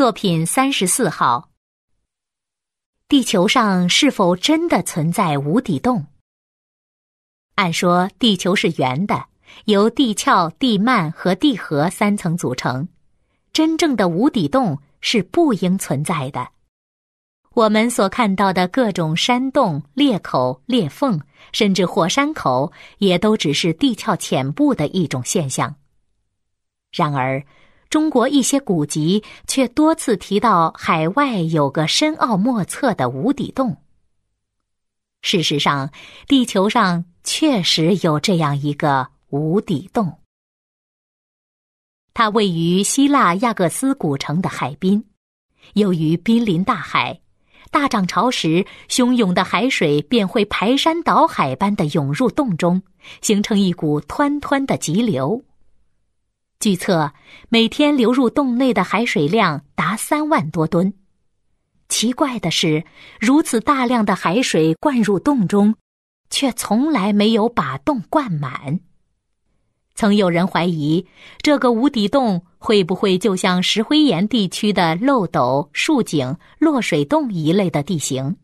作品三十四号。地球上是否真的存在无底洞？按说，地球是圆的，由地壳、地幔和地核三层组成，真正的无底洞是不应存在的。我们所看到的各种山洞、裂口、裂缝，甚至火山口，也都只是地壳浅部的一种现象。然而，中国一些古籍却多次提到海外有个深奥莫测的无底洞。事实上，地球上确实有这样一个无底洞，它位于希腊亚各斯古城的海滨。由于濒临大海，大涨潮时，汹涌的海水便会排山倒海般的涌入洞中，形成一股湍湍的急流。据测，每天流入洞内的海水量达三万多吨。奇怪的是，如此大量的海水灌入洞中，却从来没有把洞灌满。曾有人怀疑，这个无底洞会不会就像石灰岩地区的漏斗、竖井、落水洞一类的地形？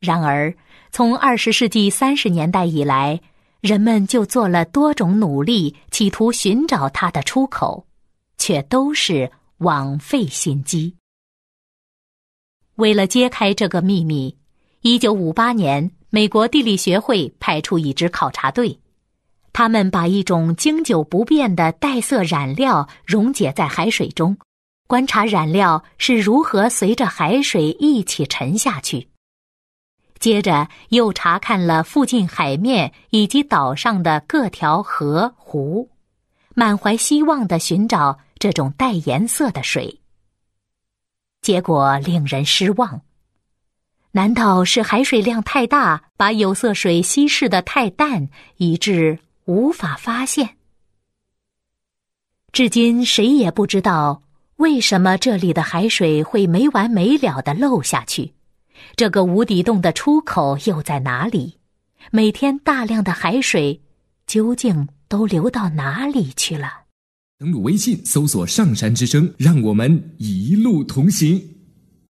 然而，从二十世纪三十年代以来，人们就做了多种努力，企图寻找它的出口，却都是枉费心机。为了揭开这个秘密，一九五八年，美国地理学会派出一支考察队，他们把一种经久不变的带色染料溶解在海水中，观察染料是如何随着海水一起沉下去。接着又查看了附近海面以及岛上的各条河湖，满怀希望的寻找这种带颜色的水。结果令人失望。难道是海水量太大，把有色水稀释的太淡，以致无法发现？至今谁也不知道为什么这里的海水会没完没了的漏下去。这个无底洞的出口又在哪里？每天大量的海水究竟都流到哪里去了？登录微信，搜索“上山之声”，让我们一路同行。